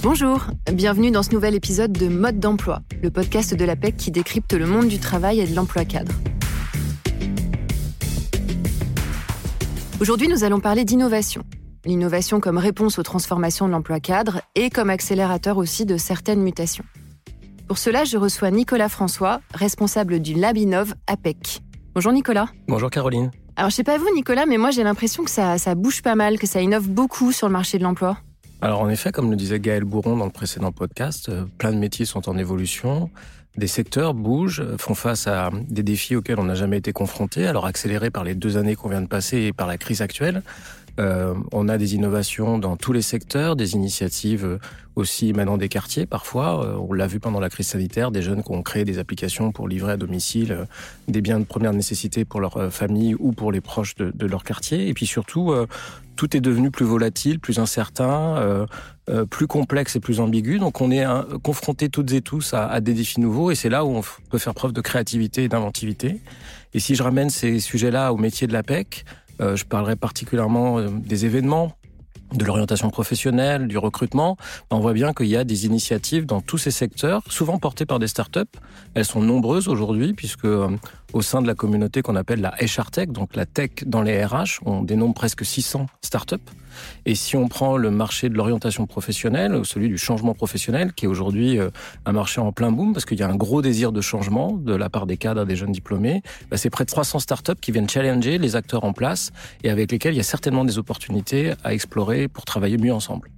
Bonjour, bienvenue dans ce nouvel épisode de Mode d'emploi, le podcast de l'APEC qui décrypte le monde du travail et de l'emploi cadre. Aujourd'hui, nous allons parler d'innovation. L'innovation comme réponse aux transformations de l'emploi cadre et comme accélérateur aussi de certaines mutations. Pour cela, je reçois Nicolas François, responsable du Labinov APEC. Bonjour Nicolas. Bonjour Caroline. Alors je sais pas vous Nicolas, mais moi j'ai l'impression que ça, ça bouge pas mal, que ça innove beaucoup sur le marché de l'emploi. Alors en effet, comme le disait Gaël Bourron dans le précédent podcast, euh, plein de métiers sont en évolution. Des secteurs bougent, font face à des défis auxquels on n'a jamais été confronté, alors accélérés par les deux années qu'on vient de passer et par la crise actuelle. Euh, on a des innovations dans tous les secteurs, des initiatives euh, aussi maintenant des quartiers parfois. Euh, on l'a vu pendant la crise sanitaire, des jeunes qui ont créé des applications pour livrer à domicile des biens de première nécessité pour leur famille ou pour les proches de, leur quartier. Et puis surtout, tout est devenu plus volatile, plus incertain, plus complexe et plus ambigu. Donc on est confronté toutes et tous à, à des défis nouveaux et c'est là où on peut faire preuve de créativité et d'inventivité. Et si je ramène ces sujets-là au métier de la PEC, euh, je parlerai particulièrement euh, des événements de l'orientation professionnelle, du recrutement, on voit bien qu'il y a des initiatives dans tous ces secteurs, souvent portées par des startups. Elles sont nombreuses aujourd'hui, puisque euh, au sein de la communauté qu'on appelle la HR Tech, donc la tech dans les RH, on dénombre presque 600 startups. Et si on prend le marché de l'orientation professionnelle, celui du changement professionnel, qui est aujourd'hui euh, un marché en plein boom, parce qu'il y a un gros désir de changement de la part des cadres, des jeunes diplômés, bah, c'est près de 300 startups qui viennent challenger les acteurs en place et avec lesquels il y a certainement des opportunités à explorer pour travailler mieux ensemble.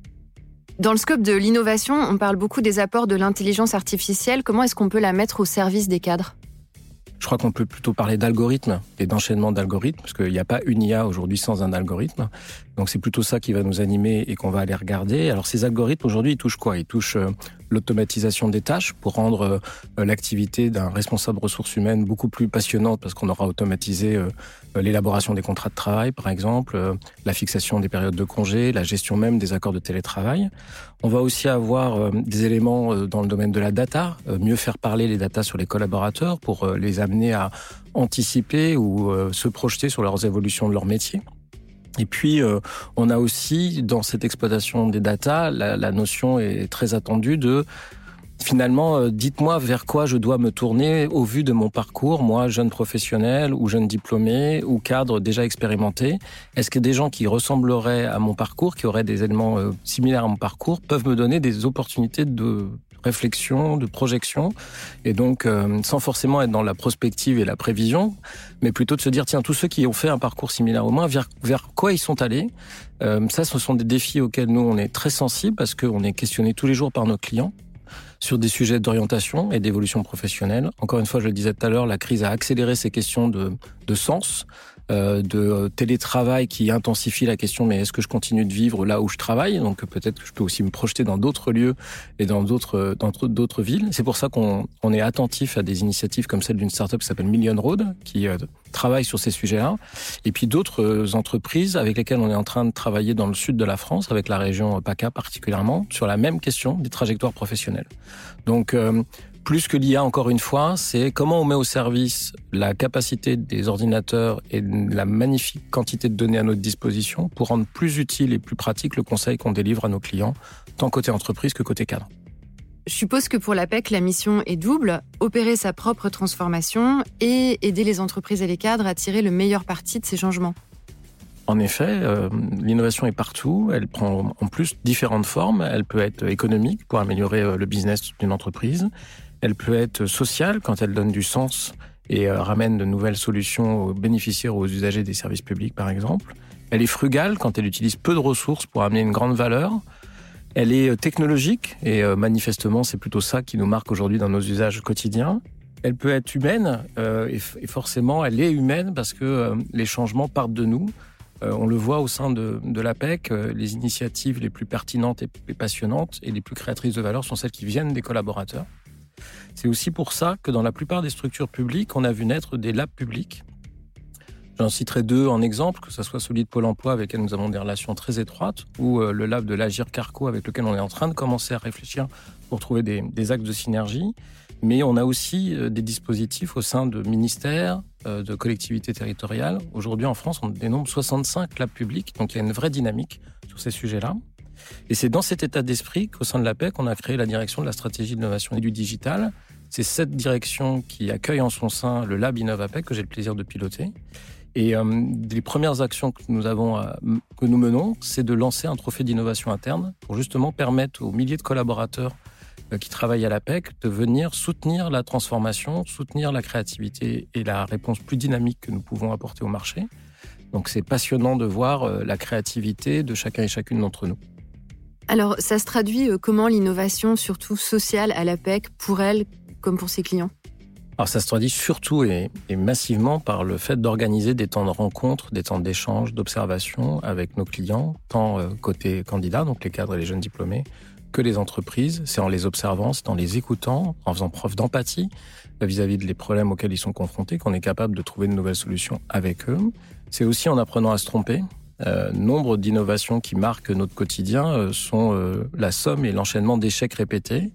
Dans le scope de l'innovation, on parle beaucoup des apports de l'intelligence artificielle. Comment est-ce qu'on peut la mettre au service des cadres? Je crois qu'on peut plutôt parler d'algorithmes et d'enchaînement d'algorithmes, parce qu'il n'y a pas une IA aujourd'hui sans un algorithme. Donc c'est plutôt ça qui va nous animer et qu'on va aller regarder. Alors ces algorithmes aujourd'hui, ils touchent quoi? Ils touchent euh, l'automatisation des tâches pour rendre euh, l'activité d'un responsable ressources humaines beaucoup plus passionnante parce qu'on aura automatisé euh, l'élaboration des contrats de travail, par exemple, la fixation des périodes de congé, la gestion même des accords de télétravail. On va aussi avoir des éléments dans le domaine de la data, mieux faire parler les data sur les collaborateurs pour les amener à anticiper ou se projeter sur leurs évolutions de leur métier. Et puis, euh, on a aussi dans cette exploitation des data, la, la notion est très attendue de finalement, euh, dites-moi vers quoi je dois me tourner au vu de mon parcours, moi, jeune professionnel ou jeune diplômé ou cadre déjà expérimenté. Est-ce que des gens qui ressembleraient à mon parcours, qui auraient des éléments euh, similaires à mon parcours, peuvent me donner des opportunités de réflexion, de projection, et donc euh, sans forcément être dans la prospective et la prévision, mais plutôt de se dire tiens tous ceux qui ont fait un parcours similaire au moins vers, vers quoi ils sont allés? Euh, ça, ce sont des défis auxquels nous on est très sensibles parce qu'on est questionné tous les jours par nos clients sur des sujets d'orientation et d'évolution professionnelle. Encore une fois, je le disais tout à l'heure, la crise a accéléré ces questions de, de sens, euh, de télétravail qui intensifie la question mais est-ce que je continue de vivre là où je travaille? Donc peut-être que je peux aussi me projeter dans d'autres lieux et dans d'autres dans d'autres villes. C'est pour ça qu'on on est attentif à des initiatives comme celle d'une startup qui s'appelle Million Road qui euh, travaille sur ces sujets-là. Et puis d'autres euh, entreprises avec lesquelles on est en train de travailler dans le sud de la France avec la région PACA particulièrement sur la même question des trajectoires professionnelles. Donc plus que l'IA, encore une fois, c'est comment on met au service la capacité des ordinateurs et la magnifique quantité de données à notre disposition pour rendre plus utile et plus pratique le conseil qu'on délivre à nos clients, tant côté entreprise que côté cadre. Je suppose que pour l'APEC, la mission est double, opérer sa propre transformation et aider les entreprises et les cadres à tirer le meilleur parti de ces changements. En effet, euh, l'innovation est partout. Elle prend en plus différentes formes. Elle peut être économique pour améliorer euh, le business d'une entreprise. Elle peut être sociale quand elle donne du sens et euh, ramène de nouvelles solutions aux bénéficiaires ou aux usagers des services publics, par exemple. Elle est frugale quand elle utilise peu de ressources pour amener une grande valeur. Elle est euh, technologique et euh, manifestement c'est plutôt ça qui nous marque aujourd'hui dans nos usages quotidiens. Elle peut être humaine et forcément elle est humaine parce que les changements partent de nous. On le voit au sein de, de l'APEC, les initiatives les plus pertinentes et passionnantes et les plus créatrices de valeur sont celles qui viennent des collaborateurs. C'est aussi pour ça que dans la plupart des structures publiques, on a vu naître des labs publics. J'en citerai deux en exemple, que ce soit celui de Pôle emploi avec lequel nous avons des relations très étroites, ou euh, le lab de l'Agir Carco avec lequel on est en train de commencer à réfléchir pour trouver des, des axes de synergie. Mais on a aussi euh, des dispositifs au sein de ministères, euh, de collectivités territoriales. Aujourd'hui en France, on dénombre 65 labs publics, donc il y a une vraie dynamique sur ces sujets-là. Et c'est dans cet état d'esprit qu'au sein de l'APEC, on a créé la direction de la stratégie d'innovation et du digital. C'est cette direction qui accueille en son sein le Lab Innov APEC que j'ai le plaisir de piloter. Et euh, les premières actions que nous avons, euh, que nous menons, c'est de lancer un trophée d'innovation interne pour justement permettre aux milliers de collaborateurs euh, qui travaillent à l'APEC de venir soutenir la transformation, soutenir la créativité et la réponse plus dynamique que nous pouvons apporter au marché. Donc c'est passionnant de voir la créativité de chacun et chacune d'entre nous. Alors ça se traduit comment l'innovation, surtout sociale à l'APEC, pour elle comme pour ses clients? Alors ça se traduit surtout et, massivement par le fait d'organiser des temps de rencontre, des temps d'échange, d'observation avec nos clients, tant euh, côté candidats, donc les cadres et les jeunes diplômés, que les entreprises. C'est en les observant, c'est en les écoutant, en faisant preuve d'empathie vis-à-vis des problèmes auxquels ils sont confrontés, qu'on est capable de trouver de nouvelles solutions avec eux. C'est aussi en apprenant à se tromper. Euh, nombre d'innovations qui marquent notre quotidien euh, sont la somme et l'enchaînement d'échecs répétés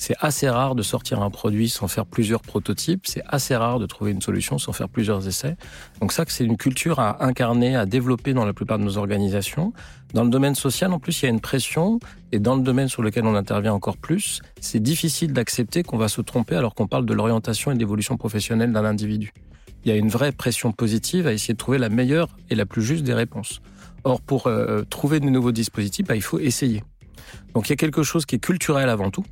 c'est assez rare de sortir un produit sans faire plusieurs prototypes. C'est assez rare de trouver une solution sans faire plusieurs essais. Donc ça, c'est une culture à incarner, à développer dans la plupart de nos organisations. Dans le domaine social, en plus, il y a une pression. Et dans le domaine sur lequel on intervient encore plus, c'est difficile d'accepter qu'on va se tromper alors qu'on parle de l'orientation et de l'évolution professionnelle d'un individu. Il y a une vraie pression positive à essayer de trouver la meilleure et la plus juste des réponses. Or, pour euh, trouver de nouveaux dispositifs, bah, il faut essayer. Donc il y a quelque chose qui est culturel avant tout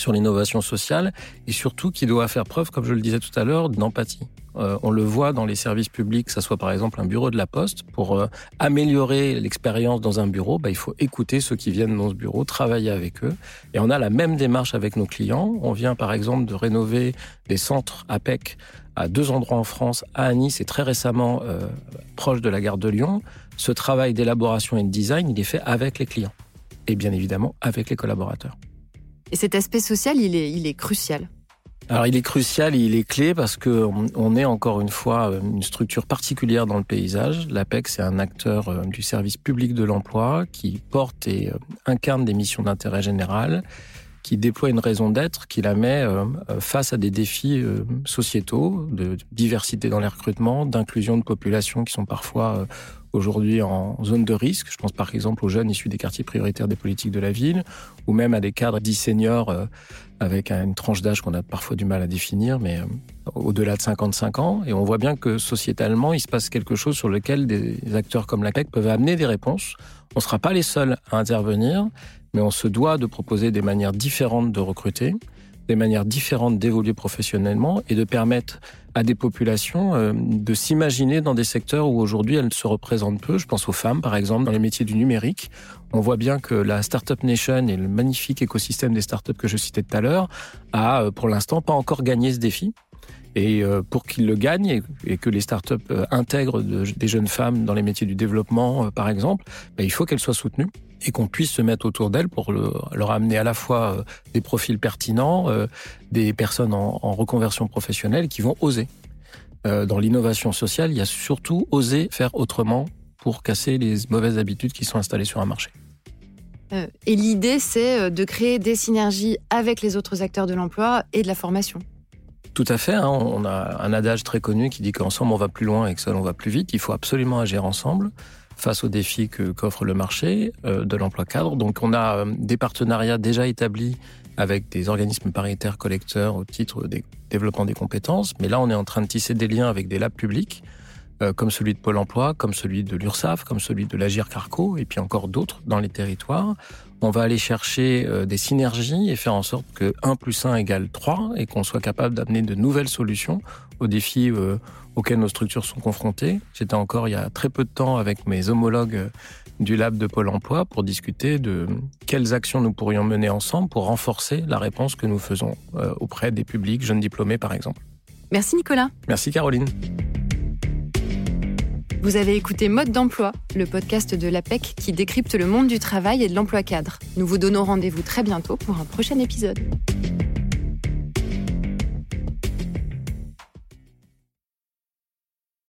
sur l'innovation sociale et surtout qui doit faire preuve, comme je le disais tout à l'heure, d'empathie. Euh, on le voit dans les services publics, que ce soit par exemple un bureau de la poste, pour euh, améliorer l'expérience dans un bureau, bah, il faut écouter ceux qui viennent dans ce bureau, travailler avec eux. Et on a la même démarche avec nos clients. On vient par exemple de rénover des centres APEC à deux endroits en France, à Nice et très récemment euh, proche de la gare de Lyon. Ce travail d'élaboration et de design, il est fait avec les clients et bien évidemment avec les collaborateurs. Et cet aspect social, il est, crucial. Alors il est crucial et il est clé parce que on est encore une fois euh, une structure particulière dans le paysage. L'APEC, c'est un acteur euh, du service public de l'emploi qui porte et euh, incarne des missions d'intérêt général, qui déploie une raison d'être, qui la met face à des défis sociétaux, de diversité dans les recrutements, d'inclusion de populations qui sont parfois aujourd'hui en zone de risque. Je pense par exemple aux jeunes issus des quartiers prioritaires des politiques de la ville, ou même à des cadres dits seniors euh, avec une tranche d'âge qu'on a parfois du mal à définir, mais euh, au-delà de 55 ans. Et on voit bien que sociétalement, il se passe quelque chose sur lequel des acteurs comme la PEC peuvent amener des réponses. On ne sera pas les seuls à intervenir, mais on se doit de proposer des manières différentes de recruter, des manières différentes d'évoluer professionnellement et de permettre à des populations euh, de s'imaginer dans des secteurs où aujourd'hui elles se représentent peu. Je pense aux femmes, par exemple, dans les métiers du numérique. On voit bien que la Startup Nation et le magnifique écosystème des startups que je citais tout à l'heure a, euh, pour l'instant, pas encore gagné ce défi. Et euh, pour qu'ils le gagnent et que les startups intègrent des jeunes femmes dans les métiers du développement, par exemple, ben, il faut qu'elles soient soutenues et qu'on puisse se mettre autour d'elles pour leur amener à la fois euh, des profils pertinents, euh, des personnes en, reconversion professionnelle qui vont oser. Euh, dans l'innovation sociale, il y a surtout oser faire autrement pour casser les mauvaises habitudes qui sont installées sur un marché. Et l'idée, c'est de créer des synergies avec les autres acteurs de l'emploi et de la formation. Tout à fait. Hein. On a un adage très connu qui dit qu'ensemble on va plus loin et que seul on va plus vite. Il faut absolument agir ensemble face aux défis qu'offre le marché euh, de l'emploi cadre. Donc on a euh, des partenariats déjà établis avec des organismes paritaires collecteurs au titre des développement des compétences, mais là on est en train de tisser des liens avec des labs publics euh, comme celui de Pôle Emploi, comme celui de l'URSSAF, comme celui de l'Agir Carco, et puis encore d'autres dans les territoires. On va aller chercher des synergies et faire en sorte que 1 plus 1 égale 3 et qu'on soit capable d'amener de nouvelles solutions aux défis auxquels nos structures sont confrontées. J'étais encore il y a très peu de temps avec mes homologues du lab de Pôle Emploi pour discuter de quelles actions nous pourrions mener ensemble pour renforcer la réponse que nous faisons euh, auprès des publics jeunes diplômés par exemple. Merci Nicolas. Merci Caroline. Vous avez écouté Mode d'emploi, le podcast de l'APEC qui décrypte le monde du travail et de l'emploi cadre. Nous vous donnons rendez-vous très bientôt pour un prochain épisode.